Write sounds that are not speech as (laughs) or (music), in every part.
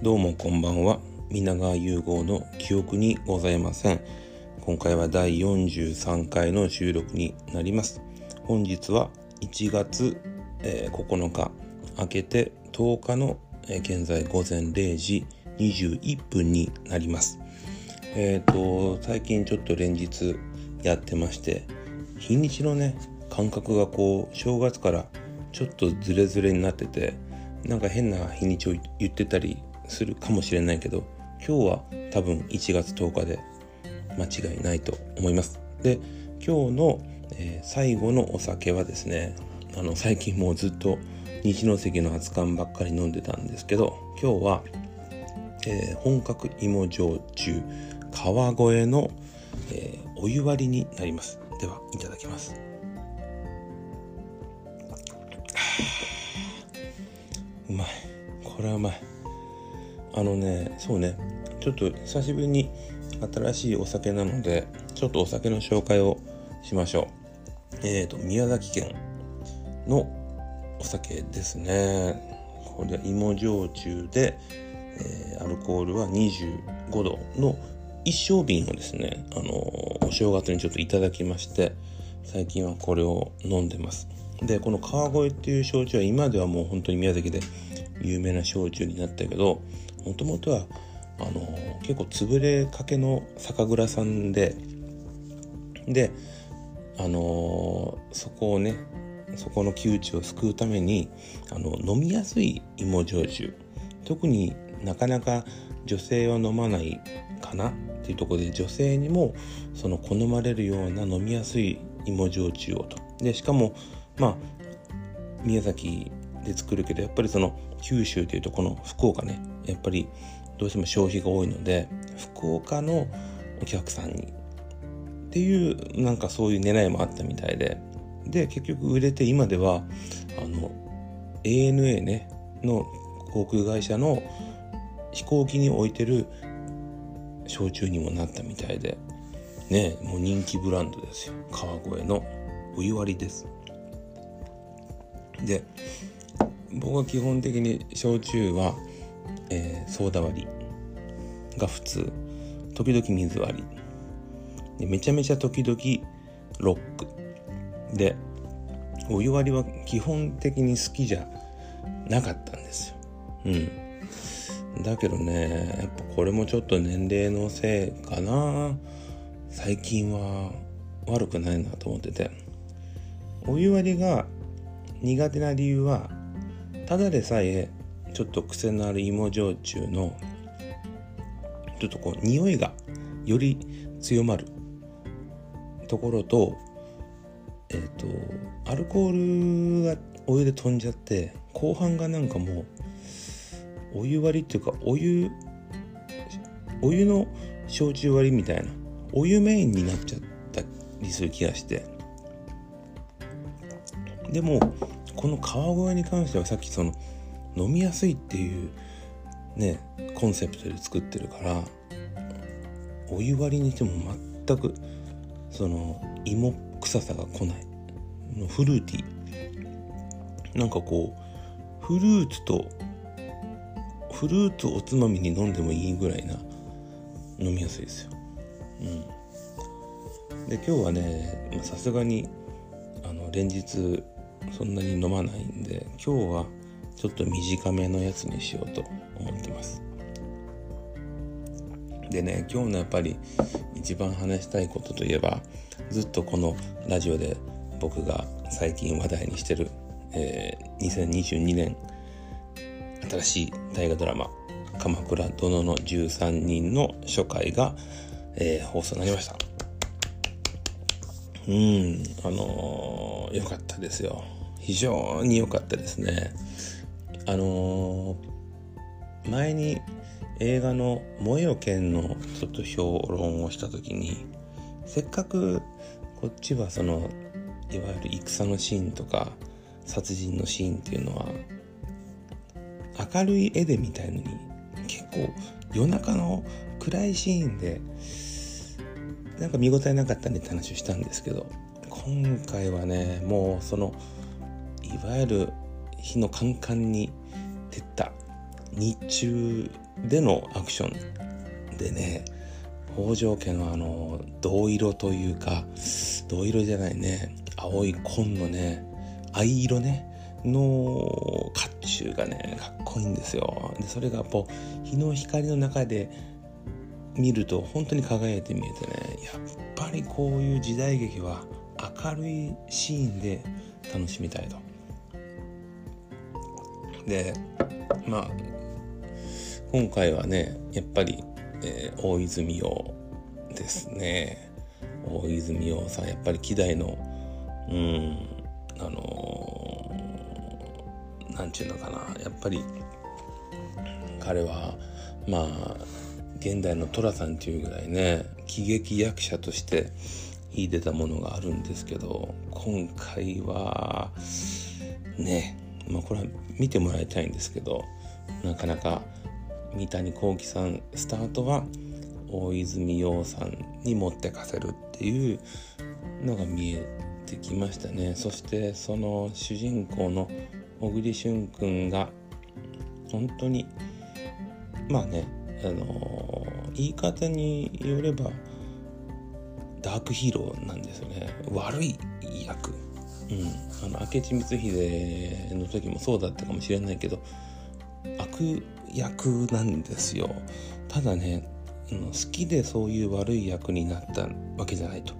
どうもこんばんは。皆川融合の記憶にございません。今回は第43回の収録になります。本日は1月、えー、9日明けて10日の、えー、現在午前0時21分になります。えっ、ー、と最近ちょっと連日やってまして日にちのね感覚がこう正月からちょっとズレズレになっててなんか変な日にちを言ってたりするかもしれないけど今日は多分1月10日で間違いないと思います。で今日の、えー、最後のお酒はですねあの最近もうずっと日の関の熱燗ばっかり飲んでたんですけど今日は、えー、本格芋焼酎川越の、えー、お湯割りになります。ではいただきます。(sighs) うまい。これはうまい。あのねそうね。ちょっと久しぶりに新しいお酒なのでちょっとお酒の紹介をしましょう。えっ、ー、と宮崎県のお酒ですね。これは芋焼酎で、えー、アルコールは25度の一升瓶をですねあのお正月にちょっといただきまして最近はこれを飲んでます。でこの川越っていう焼酎は今ではもう本当に宮崎で有名な焼酎になったけどもともとはあの結構潰れかけの酒蔵さんでであのそこをねそこの窮地を救うためにあの飲みやすい芋焼酎。特になかなか女性は飲まないかなっていうところで女性にもその好まれるような飲みやすい芋焼酎をと。でしかもまあ宮崎で作るけどやっぱりその九州というとこの福岡ねやっぱりどうしても消費が多いので福岡のお客さんにっていうなんかそういう狙いもあったみたいで。で結局売れて今ではあの ANA ねの航空会社の飛行機に置いてる焼酎にもなったみたいで。ねもう人気ブランドですよ。川越のお湯割りです。で僕は基本的に焼酎は、えー、ソーダ割りが普通。時々水割り。でめちゃめちゃ時々ロック。でお湯割りは基本的に好きじゃなかったんですよ。うん。だけどねやっぱこれもちょっと年齢のせいかな。最近は悪くないなと思ってて。お湯割りが苦手な理由はただでさえちょっと癖のある芋焼酎のちょっとこう匂いがより強まる。ところとえっ、ー、とアルコールがお湯で飛んじゃって後半がなんかもうお湯割りっていうかお湯お湯の焼酎割りみたいなお湯メインになっちゃったりする気がして。でもこの川越に関してはさっきその飲みやすいっていうねコンセプトで作ってるからお湯割りにしても全くその芋臭さが来ない。フルーティー。なんかこうフルーツとフルーツおつまみに飲んでもいいぐらいな飲みやすいですよ。うん、で今日はねさすがにあの連日そんなに飲まないんで今日はちょっと短めのやつにしようと思ってます。でね今日のやっぱり一番話したいことといえばずっとこのラジオで僕が最近話題にしてる、えー、2022年新しい大河ドラマ「鎌倉殿の13人」の初回が、えー、放送になりました。うんあのー、よかったですよ。非常に良かったですね。あのー、前に映画の「燃えよ剣」のちょっと評論をした時にせっかくこっちはそのいわゆる戦のシーンとか殺人のシーンっていうのは明るい絵で見たいのに結構夜中の暗いシーンでなんか見応えなかったねって話をしたんですけど今回はねもうそのいわゆる火のカンカンに照った日中でのアクションでね北条家のあの銅色というか銅色じゃないね青い紺のね藍色ねの甲冑がねかっこいいんですよでそれがこう日の光の中で見ると本当に輝いて見えてねやっぱりこういう時代劇は明るいシーンで楽しみたいと。でまあ今回はねやっぱり、えー、大泉洋ですね。大泉洋さんやっぱり希代のうんあの何、ー、ちゅうのかな。やっぱり彼はまあ現代の寅さんっていうぐらいね喜劇役者として秀でたものがあるんですけど今回はねまあこれは見てもらいたいんですけどなかなか三谷幸喜さんスタートは大泉洋さんに持ってかせるっていうのが見えてきましたね。そしてその主人公の小栗旬君が本当にまあねあの言い方によればダークヒーローなんですよね。悪い役。うん。あの明智光秀の時もそうだったかもしれないけど悪役なんですよ。ただね好きでそういう悪い役になったわけじゃないと。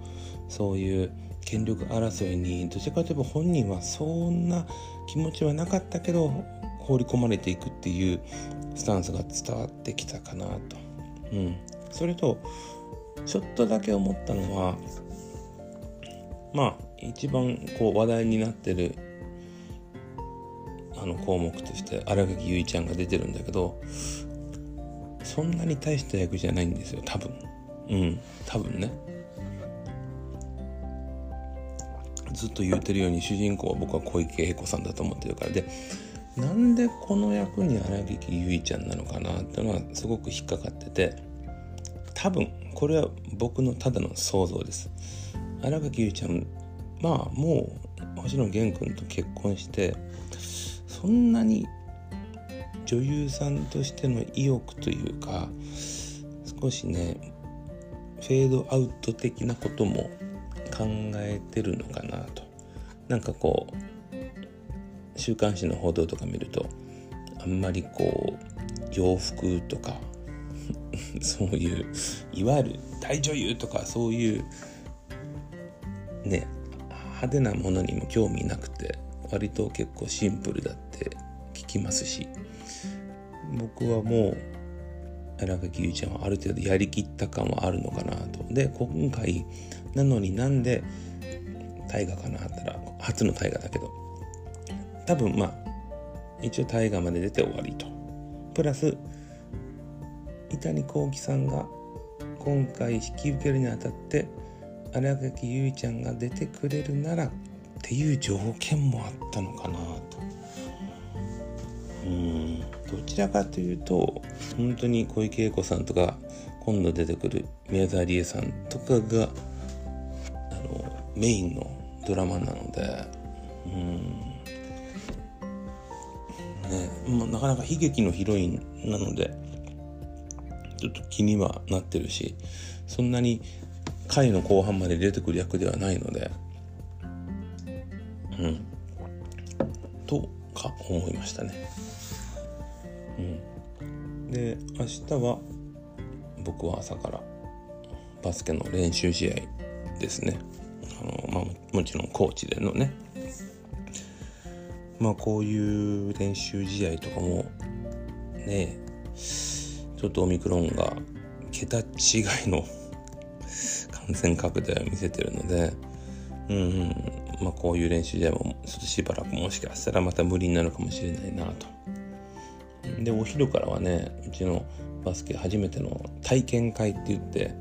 そういう権力争いにどちらかといえば本人はそんな気持ちはなかったけど放り込まれていくっていうスタンスが伝わってきたかなと。うん、それとちょっとだけ思ったのはまあ一番こう話題になってるあの項目として新垣結衣ちゃんが出てるんだけどそんなに大した役じゃないんですよ多分。うん多分ね。ずっと言うてるように主人公は僕は小池栄子さんだと思ってるから。でなんでこの役に荒木結衣ちゃんなのかなってのはすごく引っかかってて多分これは僕のただの想像です。荒垣結衣ちゃんまあもう星野源君と結婚してそんなに女優さんとしての意欲というか少しねフェードアウト的なことも考えてるのかなと。なんかこう週刊誌の報道とか見るとあんまりこう洋服とか (laughs) そういういわゆる大女優とかそういうね派手なものにも興味なくて割と結構シンプルだって聞きますし僕はもう荒垣結衣ちゃんはある程度やりきった感はあるのかなと。で今回なのになんで大河かなったら初の大河だけど多分まあ一応大河まで出て終わりと。プラス伊谷幸喜さんが今回引き受けるにあたって新垣結衣ちゃんが出てくれるならっていう条件もあったのかなと。うん。どちらかというと本当に小池栄子さんとか今度出てくる宮沢りえさんとかがあのメインのドラマなので。うん。ね、まあ、なかなか悲劇のヒロインなのでちょっと気にはなってるしそんなに回の後半まで出てくる役ではないので。うん。とか思いましたね。うん。で明日は僕は朝からバスケの練習試合ですね。あの、まあ、もちろんコーチでのね。まあこういう練習試合とかもねちょっとオミクロンが桁違いの感染拡大を見せてるので、うん、まあこういう練習試合もちょっとしばらくもしかしたらまた無理になるかもしれないなと。で、お昼からはね、うちのバスケ初めての体験会って言って、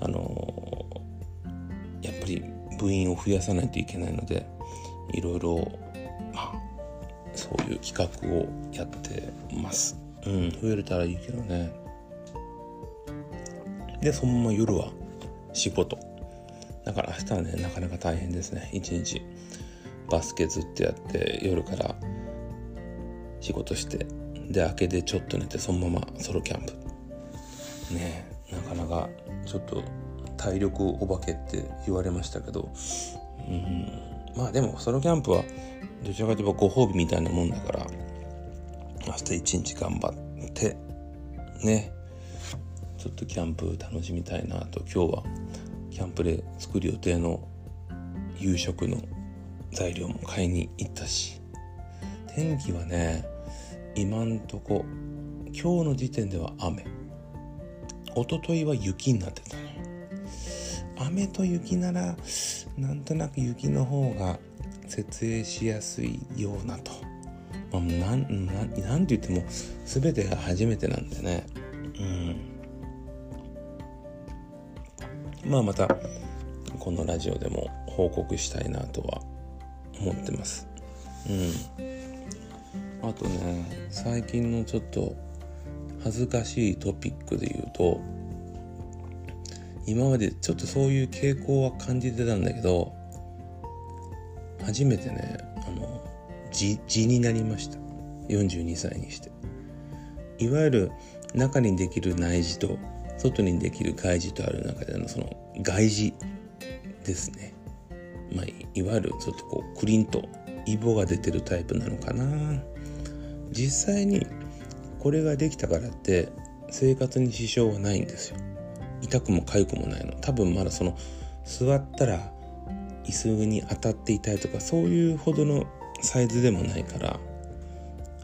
あのー、やっぱり部員を増やさないといけないので、いろいろ、まあ、そういう企画をやってます。うん、増えれたらいいけどね。で、そのまま夜は仕事。だから明日はね、なかなか大変ですね。一日バスケずっとやって、夜から仕事して。で明けでちょっと寝てそのままソロキャンプねなかなかちょっと体力お化けって言われましたけどうんまあでもソロキャンプはどちらかといえばご褒美みたいなもんだから明日一日頑張ってねちょっとキャンプ楽しみたいなと。今日はキャンプで作る予定の夕食の材料も買いに行ったし。天気はね今んとこ今日の時点では雨。一昨日は雪になってたの。雨と雪ならなんとなく雪の方が設営しやすいようなと、まあ、なんて言っても全てが初めてなんでね。うん。まあまたこのラジオでも報告したいなとは思ってます。うん。あとね最近のちょっと恥ずかしいトピックで言うと今までちょっとそういう傾向は感じてたんだけど初めてねあの痔になりました。42歳にして。いわゆる中にできる内耳と外にできる外耳とある中でのその外耳ですね。まあいわゆるちょっとこうクリンとイボが出てるタイプなのかな。実際にこれができたからって生活に支障はないんですよ。痛くも痒くもないの。多分まだその座ったら椅子に当たって痛いとかそういうほどのサイズでもないから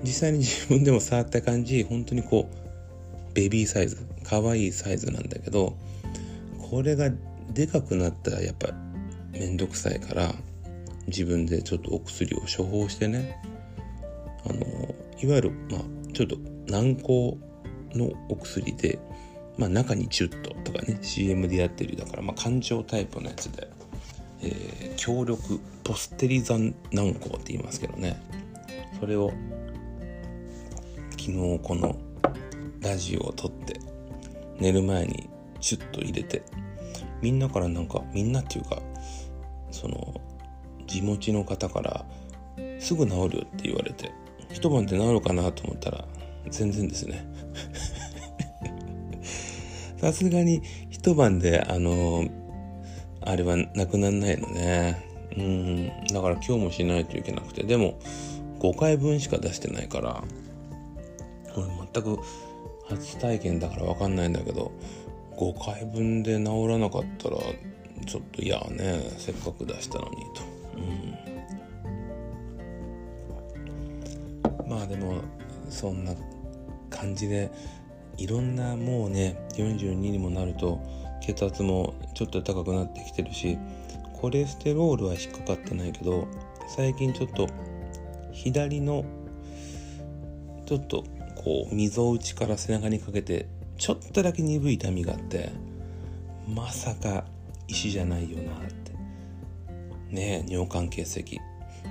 実際に自分でも触った感じ本当にこうベビーサイズ可愛いサイズなんだけどこれがでかくなったらやっぱめんどくさいから自分でちょっとお薬を処方してね。あのいわゆるまあちょっと軟膏のお薬でまあ、中にチュッととかね CM でやってるだからまあ感情タイプのやつで、えー、強力ポステリザン軟膏って言いますけどね。それを昨日このラジオを撮って寝る前にチュッと入れてみんなからなんかみんなっていうかその地持ちの方からすぐ治るよって言われて一晩で治るかなと思ったら全然ですね。(laughs) さすがに一晩であのあれはなくならないのね。うん。だから今日もしないといけなくて。でも5回分しか出してないからこれ全く初体験だから分かんないんだけど5回分で治らなかったらちょっと嫌ね。せっかく出したのにと、うん、まあでもそんな感じでいろんなもうね42にもなると血圧もちょっと高くなってきてるしコレステロールは低かってないけど最近ちょっと左のちょっとこう溝打ちから背中にかけてちょっとだけ鈍い痛みがあってまさか石じゃないよなって。ねえ尿管結石。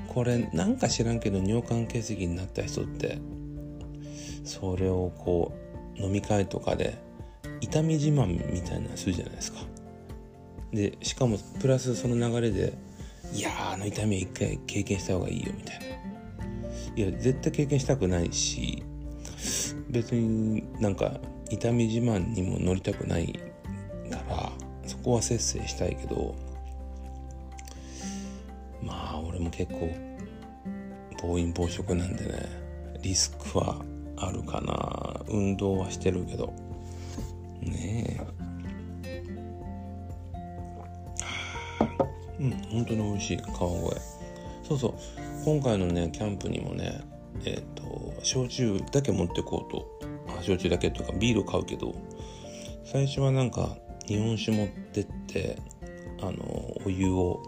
これなんか知らんけど尿管結石になった人ってそれをこう飲み会とかで痛み自慢みたいなのするじゃないですか。でしかもプラスその流れでいやあの痛みは一回経験した方がいいよみたいな。いや絶対経験したくないし別になんか痛み自慢にも乗りたくないからそこは節制したいけどまあ俺も結構暴飲暴食なんでねリスクはあるかな。運動はしてるけど。ねえ。うん本当に美味しい。川越。そうそう。今回のねキャンプにもねえっ、ー、と焼酎だけ持ってこうと。あ焼酎だけとかビール買うけど最初はなんか日本酒持ってってあのお湯を、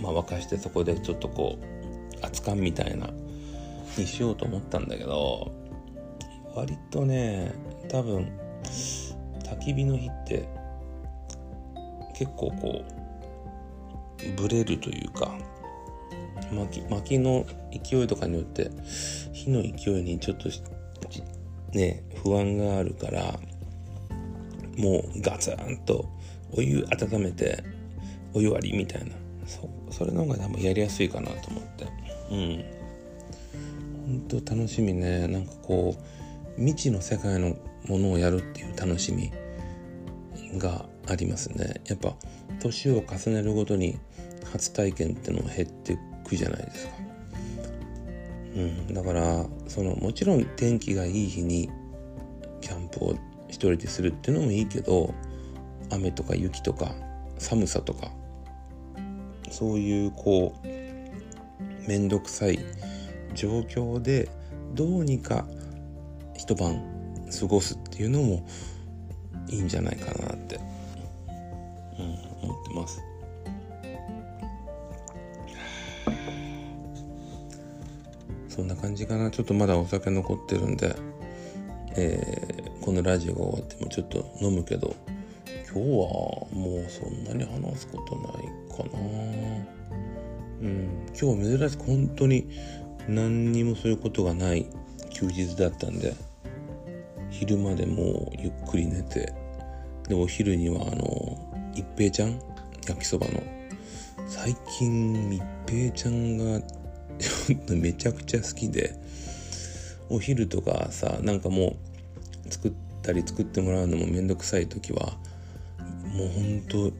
まあ、沸かしてそこでちょっとこう熱燗みたいなにしようと思ったんだけど割とね多分焚き火の日って結構こうブレるというか薪薪の勢いとかによって火の勢いにちょっとね不安があるからもうガツンとお湯温めてお湯割りみたいな。そそれの方が多分やりやすいかなと思って。うん。本と楽しみね。なんかこう未知の世界のものをやるっていう楽しみがありますね。やっぱ年を重ねるごとに初体験ってのは減っていくじゃないですか。うんだからそのもちろん天気がいい日にキャンプを一人でするっていうのもいいけど雨とか雪とか寒さとかそういうこう面倒くさい状況でどうにか一晩過ごすっていうのもいいんじゃないかなそんな感じかな。ちょっとまだお酒残ってるんで、えー、このラジオが終わってもちょっと飲むけど今日はもうそんなに話すことないかな。うん。今日は珍しく本当に何にもそういうことがない休日だったんで昼までもうゆっくり寝てでお昼にはあの一平ちゃん焼きそばの。最近一平ちゃんがめちゃくちゃ好きでお昼とかさなんかもう作ったり作ってもらうのもめんどくさい時はもうほんと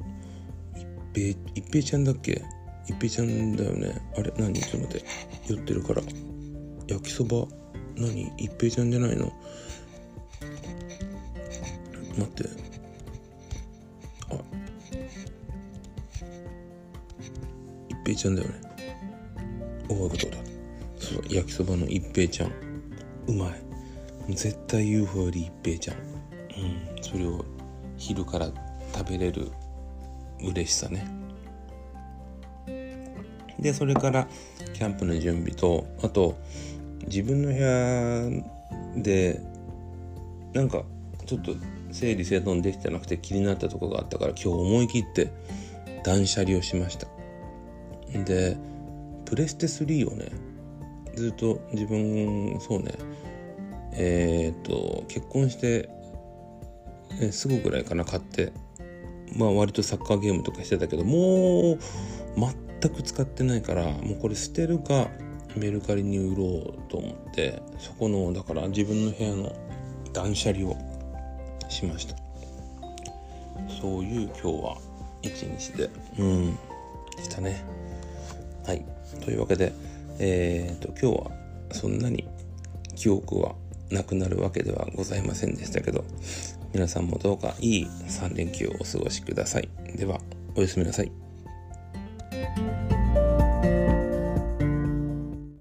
一平一平ちゃんだっけ？一平ちゃんだよね？あれ何？ちょっと待って。酔ってるから。焼きそば？何？一平ちゃんじゃないの？待って。あ。一平ちゃんだよね。おわかったそう焼きそばの一平ちゃん。うまい。絶対 UFO より一平ちゃん。うん。それを昼から食べれる。嬉しさね。でそれからキャンプの準備とあと自分の部屋でなんかちょっと整理整頓できてなくて気になったとこがあったから今日思い切って断捨離をしました。でプレステ3をねずっと自分そうねえっ、と結婚して、えすぐぐらいかな買って。まあ割とサッカーゲームとかしてたけどもう全く使ってないからもうこれ捨てるかメルカリに売ろうと思ってそこのだから自分の部屋の断捨離をしました。そういう今日は一日でうんしたね。はい。というわけでえっ、ー、と今日はそんなに記憶はなくなるわけではございませんでしたけど皆さんもどうかいい3連休をお過ごしください。ではおやすみなさい。